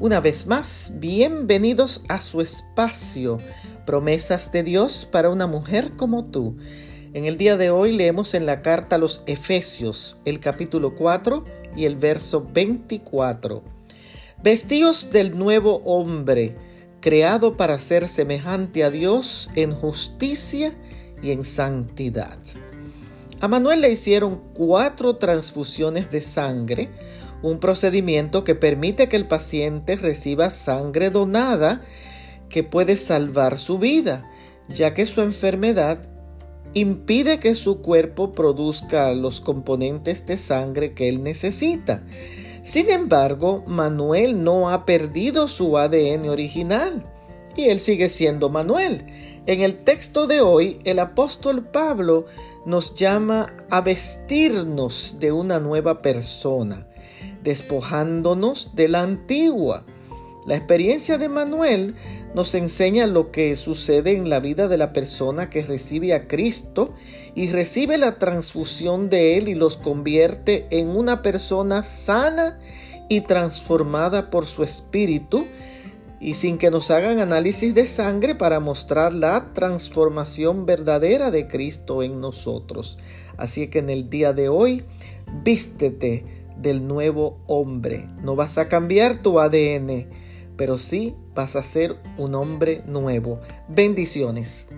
Una vez más, bienvenidos a su espacio, promesas de Dios para una mujer como tú. En el día de hoy leemos en la carta a los Efesios, el capítulo 4 y el verso 24. Vestíos del nuevo hombre, creado para ser semejante a Dios en justicia y en santidad. A Manuel le hicieron cuatro transfusiones de sangre, un procedimiento que permite que el paciente reciba sangre donada que puede salvar su vida, ya que su enfermedad impide que su cuerpo produzca los componentes de sangre que él necesita. Sin embargo, Manuel no ha perdido su ADN original y él sigue siendo Manuel. En el texto de hoy, el apóstol Pablo nos llama a vestirnos de una nueva persona despojándonos de la antigua. La experiencia de Manuel nos enseña lo que sucede en la vida de la persona que recibe a Cristo y recibe la transfusión de Él y los convierte en una persona sana y transformada por su espíritu y sin que nos hagan análisis de sangre para mostrar la transformación verdadera de Cristo en nosotros. Así que en el día de hoy, vístete del nuevo hombre. No vas a cambiar tu ADN, pero sí vas a ser un hombre nuevo. Bendiciones.